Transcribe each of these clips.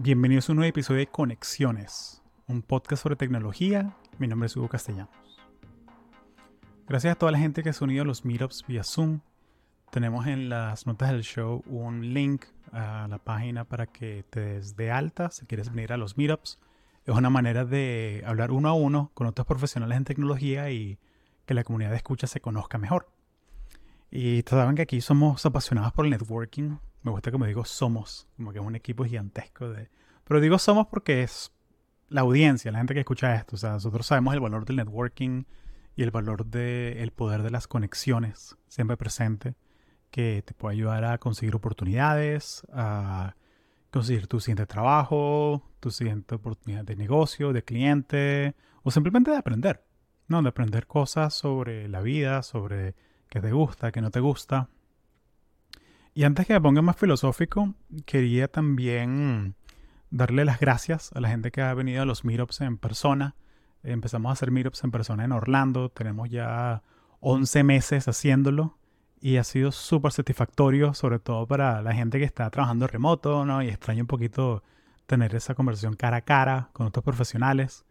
Bienvenidos a un nuevo episodio de Conexiones, un podcast sobre tecnología. Mi nombre es Hugo Castellanos. Gracias a toda la gente que se ha unido a los meetups vía Zoom. Tenemos en las notas del show un link a la página para que te des de alta si quieres venir a los meetups. Es una manera de hablar uno a uno con otros profesionales en tecnología y que la comunidad de escucha se conozca mejor. Y saben que aquí somos apasionados por el networking. Me gusta como digo somos, como que es un equipo gigantesco de... Pero digo somos porque es la audiencia, la gente que escucha esto. O sea, nosotros sabemos el valor del networking y el valor del poder de las conexiones siempre presente que te puede ayudar a conseguir oportunidades, a conseguir tu siguiente trabajo, tu siguiente oportunidad de negocio, de cliente o simplemente de aprender. No, de aprender cosas sobre la vida, sobre qué te gusta, qué no te gusta. Y antes que me ponga más filosófico, quería también darle las gracias a la gente que ha venido a los meetups en persona. Empezamos a hacer meetups en persona en Orlando. Tenemos ya 11 meses haciéndolo y ha sido súper satisfactorio, sobre todo para la gente que está trabajando remoto, ¿no? Y extraño un poquito tener esa conversación cara a cara con otros profesionales.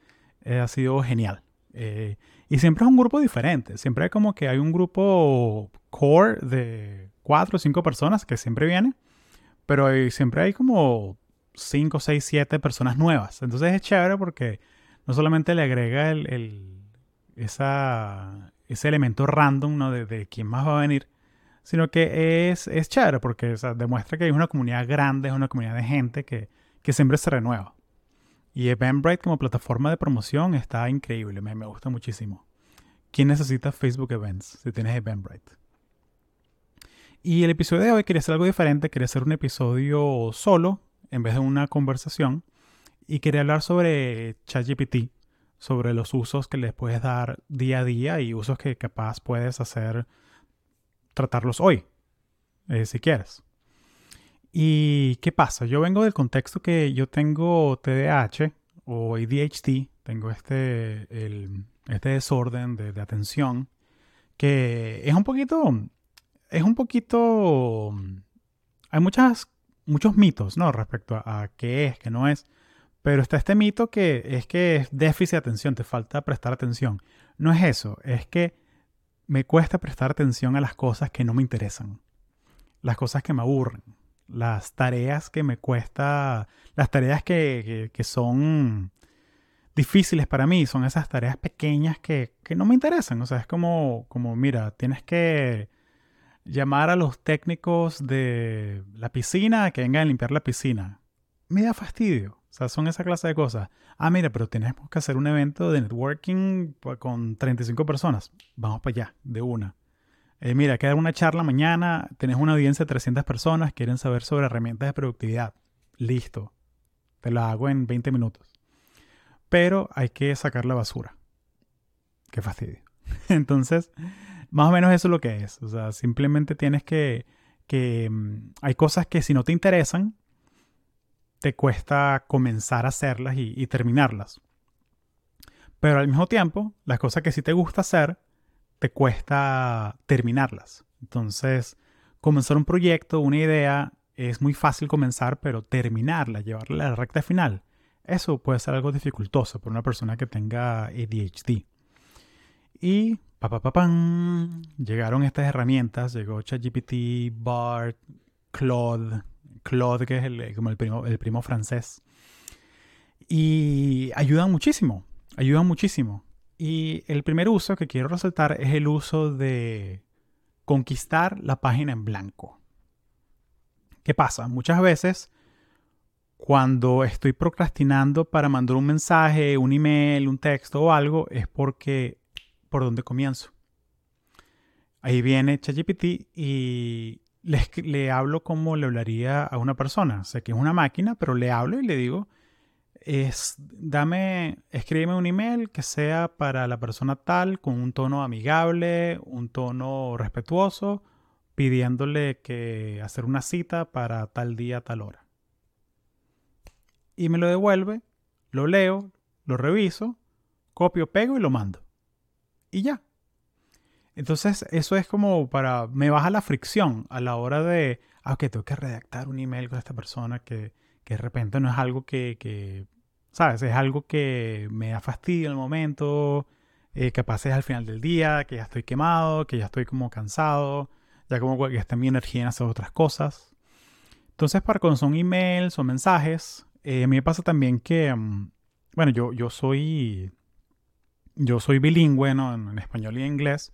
Eh, ha sido genial. Eh, y siempre es un grupo diferente. Siempre hay como que hay un grupo core de cuatro o cinco personas que siempre viene. Pero siempre hay como cinco, seis, siete personas nuevas. Entonces es chévere porque no solamente le agrega el, esa, ese elemento random ¿no? de, quién más va a venir, sino que es, es chévere porque demuestra que hay una comunidad grande, es una comunidad de gente que, que siempre se renueva. Y Eventbrite como plataforma de promoción está increíble, me, me gusta muchísimo. ¿Quién necesita Facebook Events si tienes Eventbrite? Y el episodio de hoy quería hacer algo diferente, quería hacer un episodio solo en vez de una conversación y quería hablar sobre ChatGPT, sobre los usos que les puedes dar día a día y usos que capaz puedes hacer, tratarlos hoy, eh, si quieres. ¿Y qué pasa? Yo vengo del contexto que yo tengo TDAH o ADHD, tengo este, este desorden de, atención que es un poquito, es un poquito, hay muchas, muchos mitos, ¿no? Respecto a, qué es, qué no es. Pero está este mito que es que es déficit de atención, te falta prestar atención. No es eso, es que me cuesta prestar atención a las cosas que no me interesan, las cosas que me aburren las tareas que me cuesta, las tareas que, son difíciles para mí, son esas tareas pequeñas que, no me interesan. O sea, es como, como, mira, tienes que llamar a los técnicos de la piscina a que vengan a limpiar la piscina. Me da fastidio. O sea, son esa clase de cosas. Ah, mira, pero tenemos que hacer un evento de networking con 35 personas. Vamos para allá, de una. Eh, mira, queda una charla mañana, tenés una audiencia de 300 personas, quieren saber sobre herramientas de productividad. Listo. Te la hago en 20 minutos. Pero hay que sacar la basura. Qué fastidio. Entonces, más o menos eso es lo que es. O sea, simplemente tienes que, que mm, hay cosas que si no te interesan, te cuesta comenzar a hacerlas y, y terminarlas. Pero al mismo tiempo, las cosas que sí te gusta hacer, te cuesta terminarlas. Entonces, comenzar un proyecto, una idea, es muy fácil comenzar, pero terminarla, llevarla a la recta final, eso puede ser algo dificultoso para una persona que tenga ADHD. Y pa, llegaron estas herramientas, llegó ChatGPT, BART, Claude, Claude que es el, como el primo, el primo francés. Y ayudan muchísimo, ayudan muchísimo. Y el primer uso que quiero resaltar es el uso de conquistar la página en blanco. ¿Qué pasa? Muchas veces cuando estoy procrastinando para mandar un mensaje, un email, un texto o algo, es porque por dónde comienzo. Ahí viene ChatGPT y le, le hablo como le hablaría a una persona. Sé que es una máquina, pero le hablo y le digo, es, dame, escríbeme un email que sea para la persona tal, con un tono amigable, un tono respetuoso, pidiéndole que hacer una cita para tal día, tal hora. Y me lo devuelve, lo leo, lo reviso, copio, pego y lo mando. Y ya. Entonces, eso es como para. Me baja la fricción a la hora de. Ah, ok, tengo que redactar un email con esta persona que que de repente no es algo que, ¿sabes? Es algo que me da fastidio en el momento, eh, capaz es al final del día, que ya estoy quemado, que ya estoy como cansado, ya como que está mi energía en hacer otras cosas. Entonces, para cuando son emails o mensajes, eh, a mí me pasa también que, mm, bueno, yo, yo soy, yo soy bilingüe, ¿no? en español y en inglés.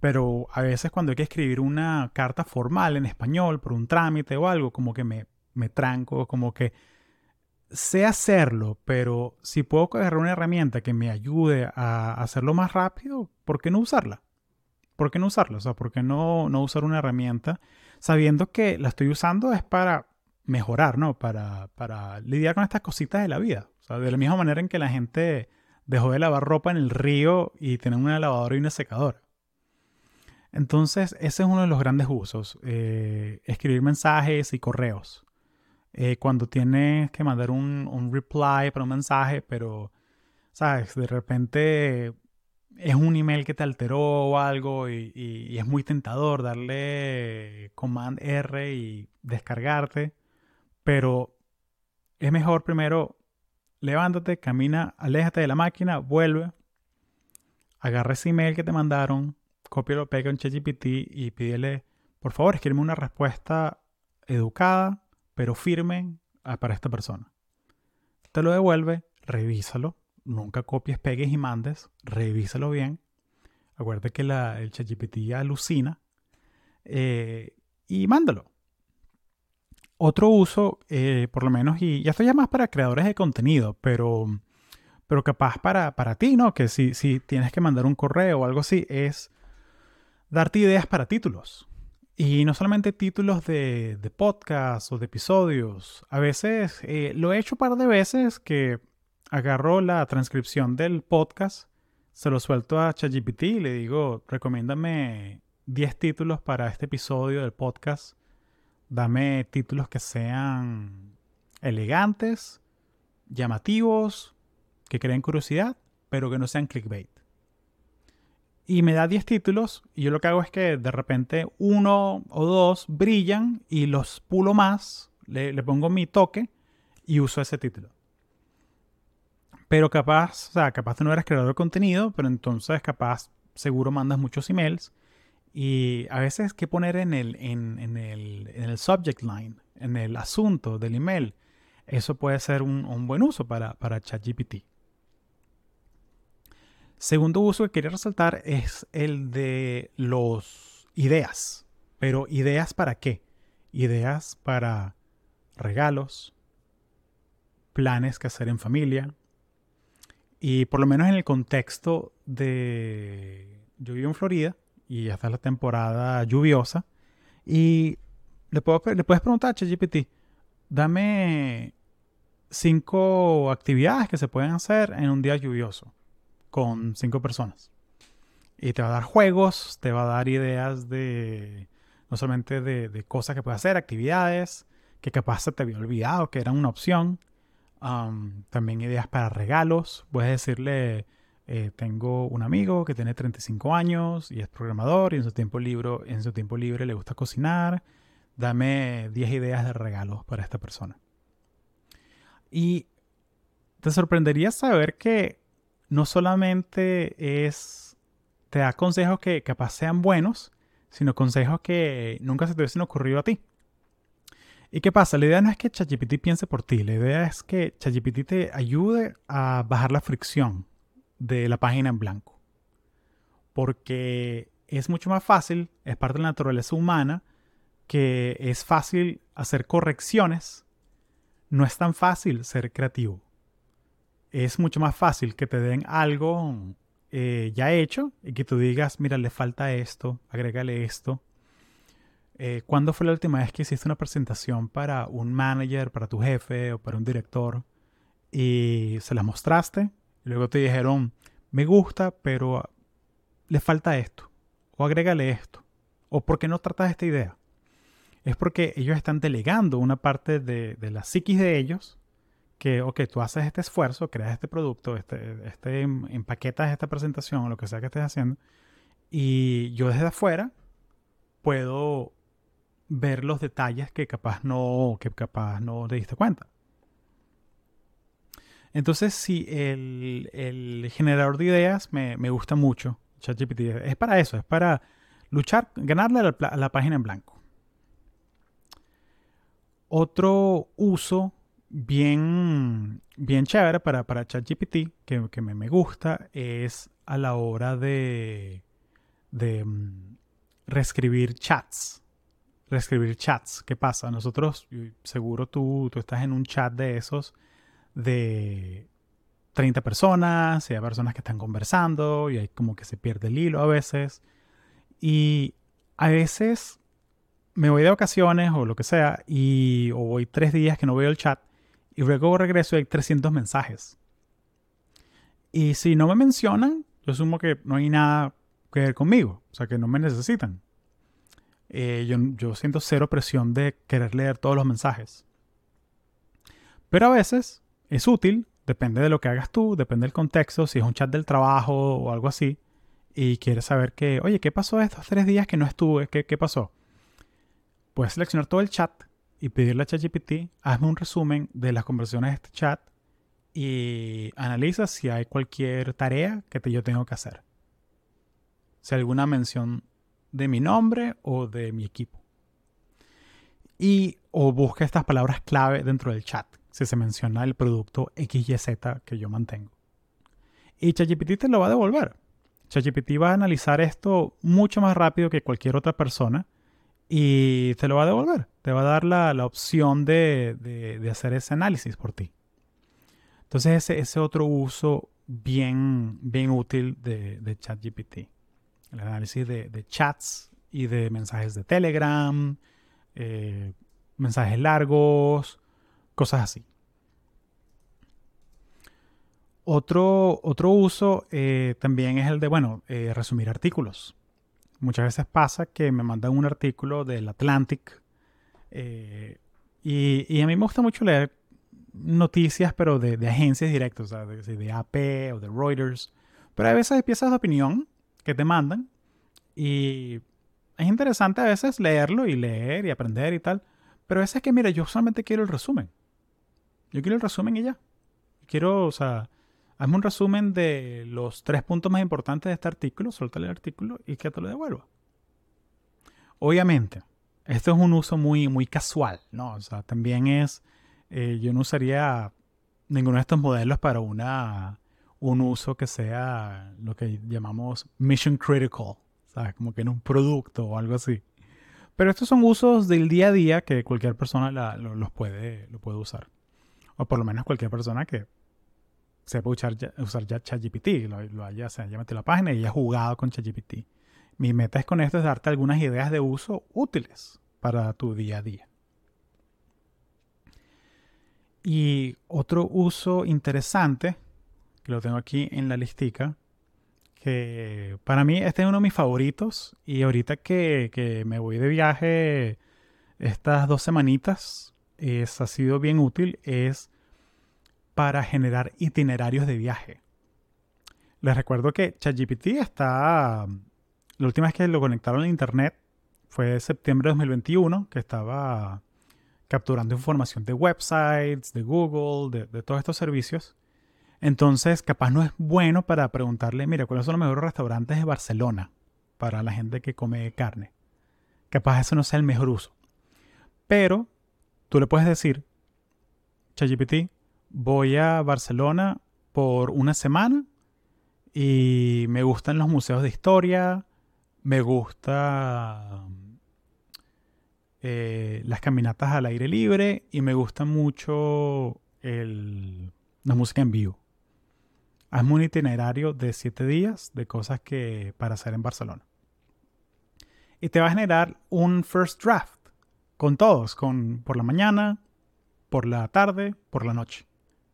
Pero a veces cuando hay que escribir una carta formal en español por un trámite o algo, como que me, me tranco, como que sé hacerlo, pero si puedo agarrar una herramienta que me ayude a hacerlo más rápido, ¿por qué no usarla? ¿Por qué no usarla? O sea, ¿por qué no, no usar una herramienta sabiendo que la estoy usando es para mejorar, ¿no? Para, para lidiar con estas cositas de la vida. O sea, de la misma manera en que la gente dejó de lavar ropa en el río y tienen una lavadora y una secadora. Entonces, ese es uno de los grandes usos, eh, escribir mensajes y correos. Eh, cuando tienes que mandar un, reply para un mensaje, pero, ¿sabes? De repente es un email que te alteró o algo y, es muy tentador darle command R y descargarte, pero es mejor primero levántate, camina, aléjate de la máquina, vuelve, agarra ese email que te mandaron, lo pega en ChatGPT y pídele, por favor, escríbeme una respuesta educada, pero firme para esta persona. Te lo devuelve, revísalo. Nunca copies, pegues y mandes. Revísalo bien. Acuérdate que el ChatGPT alucina. Eh, y mándalo. Otro uso, eh, por lo menos, y, ya esto ya más para creadores de contenido, pero, pero capaz para, para ti, ¿no? Que si, si tienes que mandar un correo o algo así, es darte ideas para títulos. Y no solamente títulos de, de podcast o de episodios. A veces eh, lo he hecho un par de veces que agarro la transcripción del podcast, se lo suelto a ChatGPT y le digo, recomiéndame 10 títulos para este episodio del podcast. Dame títulos que sean elegantes, llamativos, que creen curiosidad, pero que no sean clickbait y me da 10 títulos y yo lo que hago es que de repente uno o dos brillan y los pulo más, le, pongo mi toque y uso ese título. Pero capaz, o sea, capaz tú no eres creador de contenido, pero entonces capaz seguro mandas muchos emails y a veces que poner en el, en, el, subject line, en el asunto del email, eso puede ser un, buen uso para, para ChatGPT. Segundo uso que quería resaltar es el de los ideas. Pero ideas para qué? Ideas para regalos, planes que hacer en familia. Y por lo menos en el contexto de... Yo vivo en Florida y ya está la temporada lluviosa. Y le, puedo, le puedes preguntar a ChatGPT, dame cinco actividades que se pueden hacer en un día lluvioso con cinco personas. Y te va a dar juegos, te va a dar ideas de, no solamente de, cosas que puedes hacer, actividades, que capaz te había olvidado que eran una opción. también ideas para regalos. Puedes decirle, eh, tengo un amigo que tiene 35 años y es programador y en su tiempo libre, en su tiempo libre le gusta cocinar. Dame 10 ideas de regalos para esta persona. Y te sorprendería saber que no solamente es, te da consejos que capaz sean buenos, sino consejos que nunca se te hubiesen ocurrido a ti. ¿Y qué pasa? La idea no es que ChatGPT piense por ti, la idea es que ChatGPT te ayude a bajar la fricción de la página en blanco. Porque es mucho más fácil, es parte de la naturaleza humana, que es fácil hacer correcciones, no es tan fácil ser creativo es mucho más fácil que te den algo eh, ya hecho y que tú digas, mira, le falta esto, agrégale esto. Eh, ¿Cuándo fue la última vez que hiciste una presentación para un manager, para tu jefe o para un director y se la mostraste? Luego te dijeron, me gusta, pero le falta esto. O agrégale esto. O ¿por qué no tratas esta idea? Es porque ellos están delegando una parte de, de la psiquis de ellos que, ok, tú haces este esfuerzo, creas este producto, este, este em, empaquetas esta presentación o lo que sea que estés haciendo, y yo desde afuera puedo ver los detalles que capaz no, que capaz no te diste cuenta. Entonces, sí, el, generador de ideas me, gusta mucho. ChatGPT es para eso, es para luchar, ganarle a la, página en blanco. Otro uso bien, bien chévere para, para ChatGPT que, que me, gusta es a la hora de, de mm, reescribir chats. Reescribir chats. ¿Qué pasa? Nosotros, seguro tú, tú estás en un chat de esos de 30 personas, y hay personas que están conversando y hay como que se pierde el hilo a veces. Y a veces me voy de vacaciones o lo que sea y o voy tres días que no veo el chat y luego regreso y hay 300 mensajes. Y si no me mencionan, yo asumo que no hay nada que ver conmigo, o sea que no me necesitan. Eh, yo, yo siento cero presión de querer leer todos los mensajes. Pero a veces es útil, depende de lo que hagas tú, depende del contexto, si es un chat del trabajo o algo así, y quieres saber que, oye, ¿qué pasó estos tres días que no estuve? ¿Qué, pasó? Puedes seleccionar todo el chat y pedirle a ChatGPT, hazme un resumen de las conversaciones de este chat y analiza si hay cualquier tarea que yo tengo que hacer. Si hay alguna mención de mi nombre o de mi equipo. Y o busca estas palabras clave dentro del chat si se menciona el producto XYZ que yo mantengo. Y ChatGPT te lo va a devolver. ChatGPT va a analizar esto mucho más rápido que cualquier otra persona y te lo va a devolver. Te va a dar la, opción de, hacer ese análisis por ti. Entonces ese, ese otro uso bien, bien útil de, de ChatGPT. El análisis de, chats y de mensajes de Telegram, eh, mensajes largos, cosas así. Otro, otro uso eh, también es el de, bueno, eh, resumir artículos. Muchas veces pasa que me mandan un artículo del Atlantic eh, y, a mí me gusta mucho leer noticias, pero de, agencias directas, o sea, de, AP o de Reuters. Pero a veces hay piezas de opinión que te mandan y es interesante a veces leerlo y leer y aprender y tal. Pero a veces es que, mira, yo solamente quiero el resumen. Yo quiero el resumen y ya. Quiero, o sea, hazme un resumen de los tres puntos más importantes de este artículo, suéltale el artículo y que te lo devuelva. Obviamente, esto es un uso muy, muy casual, ¿no? O sea, también es, eh, yo no usaría ninguno de estos modelos para una, un uso que sea lo que llamamos mission critical, ¿sabes? Como que en un producto o algo así. Pero estos son usos del día a día que cualquier persona los puede, lo puede usar o por lo menos cualquier persona que sepa usar, usar ya ChatGPT, lo, haya, se haya metido la página y haya jugado con ChatGPT. Mi meta es con esto es darte algunas ideas de uso útiles para tu día a día. Y otro uso interesante, que lo tengo aquí en la listica, que para mí este es uno de mis favoritos y ahorita que, que me voy de viaje estas dos semanitas es, ha sido bien útil es para generar itinerarios de viaje. Les recuerdo que ChatGPT está... La última vez que lo conectaron a internet fue septiembre de 2021, que estaba capturando información de websites, de Google, de, de, todos estos servicios. Entonces, capaz no es bueno para preguntarle, mira, ¿cuáles son los mejores restaurantes de Barcelona para la gente que come carne? Capaz eso no sea el mejor uso. Pero tú le puedes decir, ChatGPT, voy a Barcelona por una semana y me gustan los museos de historia, me gusta eh, las caminatas al aire libre y me gusta mucho la música en vivo. Hazme un itinerario de siete días de cosas que para hacer en Barcelona. Y te va a generar un first draft con todos, con por la mañana, por la tarde, por la noche.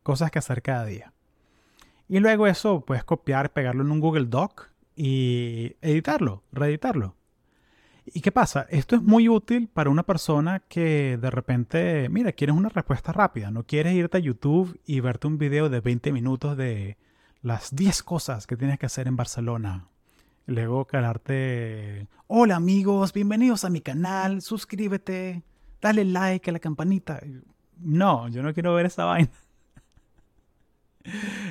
Cosas que hacer cada día. Y luego eso puedes copiar, pegarlo en un Google Doc y editarlo, reeditarlo. ¿Y qué pasa? Esto es muy útil para una persona que de repente, mira, quieres una respuesta rápida, no quieres irte a YouTube y verte un video de 20 minutos de las 10 cosas que tienes que hacer en Barcelona luego calarte, hola amigos, bienvenidos a mi canal, suscríbete, dale like a la campanita. No, yo no quiero ver esa vaina.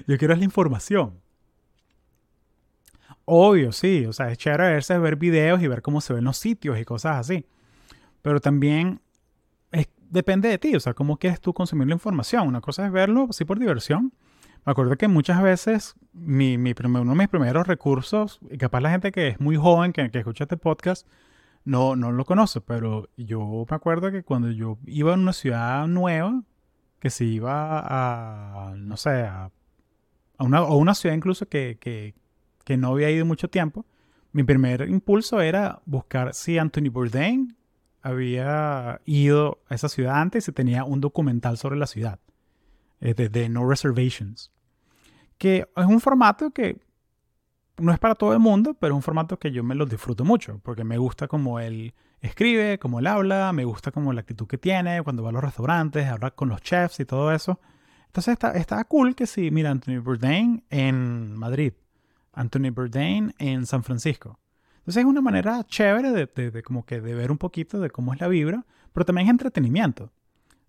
yo quiero es la información. Obvio, sí, o sea, es chévere verse, ver videos y ver cómo se ven los sitios y cosas así. Pero también depende de ti, o sea, cómo quieres tú consumir la información. Una cosa es verlo así por diversión. Me acuerdo que muchas veces mi, uno de mis primeros recursos, y capaz la gente que es muy joven, que, escucha este podcast, no, no lo conoce, pero yo me acuerdo que cuando yo iba a una ciudad nueva, que se iba a, no sé, a, una, o una ciudad incluso que, que, que no había ido mucho tiempo, mi primer impulso era buscar si Anthony Bourdain había ido a esa ciudad antes y tenía un documental sobre la ciudad, eh, de, No Reservations, que es un formato que no es para todo el mundo, pero es un formato que yo me lo disfruto mucho, porque me gusta como él escribe, como él habla, me gusta como la actitud que tiene cuando va a los restaurantes, habla con los chefs y todo eso. Entonces está, está cool que sí, mira, Anthony Bourdain en Madrid, Anthony Bourdain en San Francisco. Entonces es una manera chévere de, como que de ver un poquito de cómo es la vibra, pero también es entretenimiento.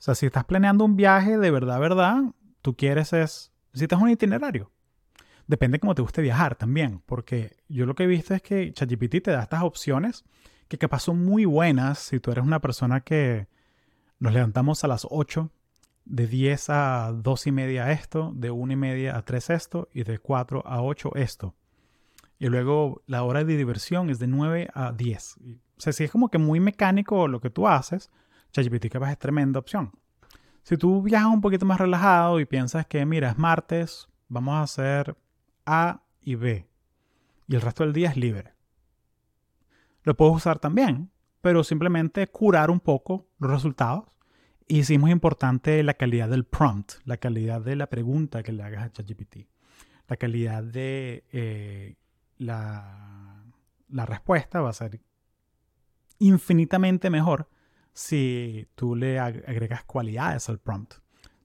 O sea, si estás planeando un viaje de verdad, verdad, tú quieres es, necesitas un itinerario. Depende cómo te guste viajar también, porque yo lo que he visto es que ChatGPT te da estas opciones que capaz son muy buenas si tú eres una persona que nos levantamos a las 8, de 10 a 2 y media esto, de 1 y media a 3 esto y de 4 a 8 esto. Y luego la hora de diversión es de 9 a 10. O sea, si es como que muy mecánico lo que tú haces, ChatGPT capaz es tremenda opción. Si tú viajas un poquito más relajado y piensas que, mira, es martes, vamos a hacer A y B. Y el resto del día es libre. Lo puedes usar también, pero simplemente curar un poco los resultados. Y sí es muy importante la calidad del prompt, la calidad de la pregunta que le hagas a ChatGPT, la calidad de eh, la, respuesta va a ser infinitamente mejor si tú le agregas cualidades al prompt.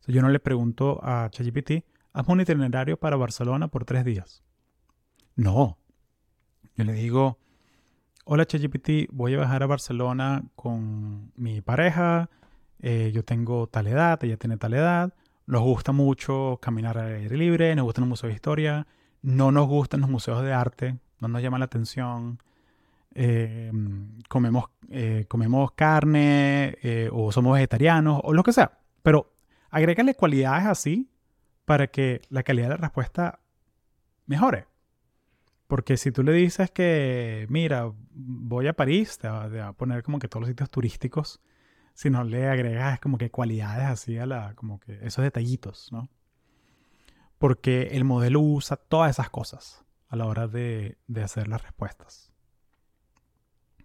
yo no le pregunto a ChatGPT, hazme un itinerario para Barcelona por tres días. No. Yo le digo, hola ChatGPT, voy a viajar a Barcelona con mi pareja, eh, yo tengo tal edad, ella tiene tal edad, nos gusta mucho caminar al aire libre, nos gusta el museo de historia, no nos gustan los museos de arte, no nos llama la atención. Eh, comemos, eh, comemos carne eh, o somos vegetarianos o lo que sea. Pero agrégale cualidades así para que la calidad de la respuesta mejore. Porque si tú le dices que, mira, voy a París, te va, a poner como que todos los sitios turísticos. Si no le agregas como que cualidades así a la, como que esos detallitos, ¿no? porque el modelo usa todas esas cosas a la hora de, hacer las respuestas.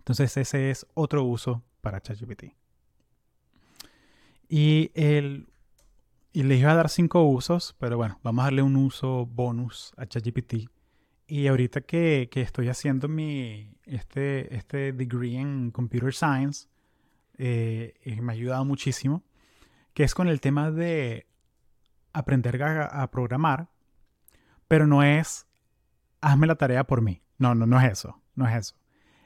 Entonces ese es otro uso para ChatGPT. Y, el, les iba a dar cinco usos, pero bueno, vamos a darle un uso bonus a ChatGPT. Y ahorita que, estoy haciendo mi, este, este degree en Computer Science, eh, me ha ayudado muchísimo, que es con el tema de aprender a, programar, pero no es hazme la tarea por mí. No, no, no es eso. No es eso.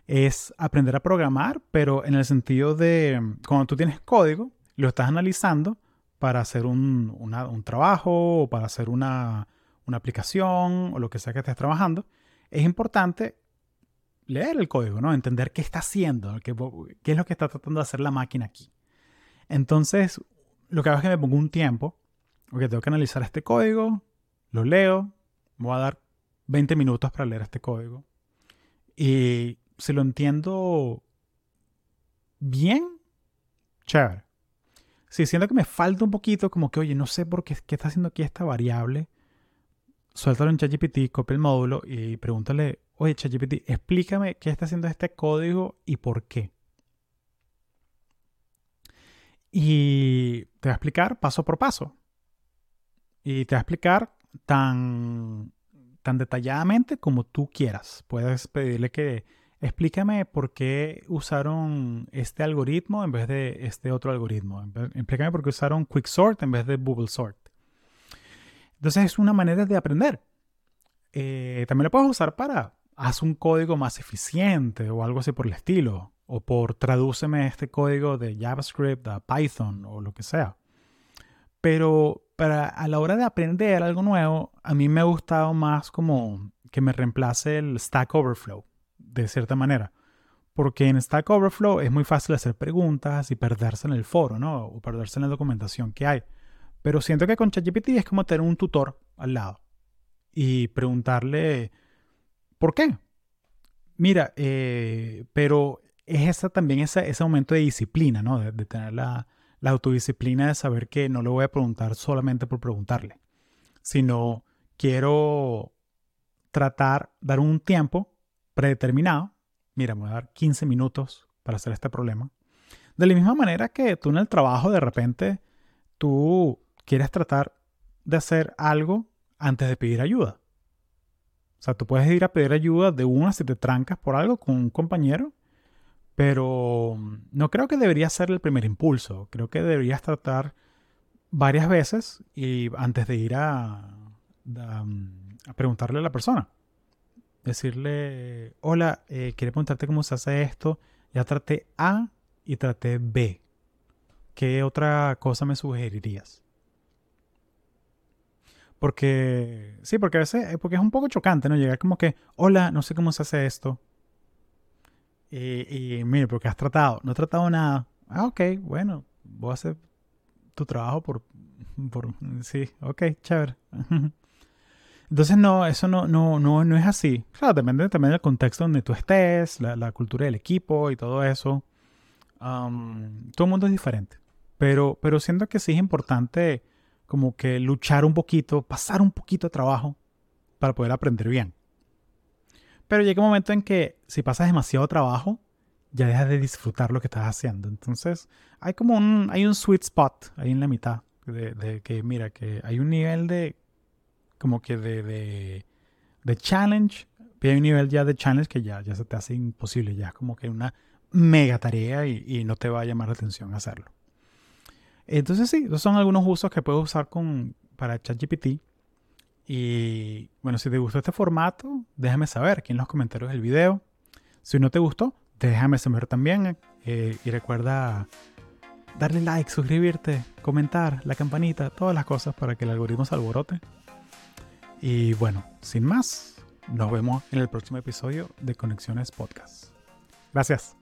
Es aprender a programar, pero en el sentido de cuando tú tienes código, lo estás analizando para hacer un, un trabajo o para hacer una, una, aplicación o lo que sea que estés trabajando, es importante leer el código, ¿no? Entender qué está haciendo, qué, qué es lo que está tratando de hacer la máquina aquí. Entonces, lo que hago es que me pongo un tiempo ok, tengo que analizar este código, lo leo, me voy a dar 20 minutos para leer este código. Y si lo entiendo bien, chévere. Si siento que me falta un poquito, como que, oye, no sé por qué, qué está haciendo aquí esta variable, suéltalo en ChatGPT, copia el módulo y pregúntale, oye, ChatGPT, explícame qué está haciendo este código y por qué. Y te va a explicar paso por paso y te va a explicar tan, tan detalladamente como tú quieras. Puedes pedirle que explícame por qué usaron este algoritmo en vez de este otro algoritmo. Explícame por qué usaron Quicksort en vez de Bubble Sort. Entonces es una manera de aprender. Eh, también lo puedes usar para haz un código más eficiente o algo así por el estilo. O por tradúceme este código de JavaScript a Python o lo que sea. Pero para a la hora de aprender algo nuevo, a mí me ha gustado más como que me reemplace el Stack Overflow, de cierta manera. Porque en Stack Overflow es muy fácil hacer preguntas y perderse en el foro, ¿no? O perderse en la documentación que hay. Pero siento que con ChatGPT es como tener un tutor al lado y preguntarle, ¿por qué? Mira, eh, pero es esa, también ese, ese momento de disciplina, ¿no? De, tener la, la, autodisciplina de saber que no le voy a preguntar solamente por preguntarle, sino quiero tratar, dar un tiempo predeterminado. Mira, me voy a dar 15 minutos para hacer este problema. De la misma manera que tú en el trabajo de repente tú quieres tratar de hacer algo antes de pedir ayuda. O sea, tú puedes ir a pedir ayuda de una si te trancas por algo con un compañero, pero no creo que debería ser el primer impulso. Creo que deberías tratar varias veces y antes de ir a, a preguntarle a la persona. Decirle, hola, eh, quiero preguntarte cómo se hace esto. Ya traté A y traté B. ¿Qué otra cosa me sugerirías? Porque, sí, porque a veces, eh, porque es un poco chocante, ¿no? Llegar como que, hola, no sé cómo se hace esto. Y, y mire, porque has tratado, no he tratado nada. Ah, ok, bueno, voy a hacer tu trabajo por, por sí, ok, chévere. Entonces, no, eso no, no, no, no es así. Claro, depende también del contexto donde tú estés, la, cultura del equipo y todo eso. todo el mundo es diferente. Pero, pero siento que sí es importante como que luchar un poquito, pasar un poquito de trabajo para poder aprender bien. Pero llega un momento en que si pasas demasiado trabajo, ya dejas de disfrutar lo que estás haciendo. Entonces, hay como un, hay un sweet spot ahí en la mitad de, de que, mira, que hay un nivel de como que de, de, challenge, hay un nivel ya de challenge que ya, ya se te hace imposible, ya es como que una mega tarea y, no te va a llamar la atención hacerlo. Entonces sí, esos son algunos usos que puedes usar con, para ChatGPT. Y bueno, si te gustó este formato, déjame saber aquí en los comentarios del video. Si no te gustó, déjame saber también. Eh, y recuerda darle like, suscribirte, comentar, la campanita, todas las cosas para que el algoritmo se alborote y bueno, sin más, nos vemos en el próximo episodio de Conexiones Podcast. Gracias.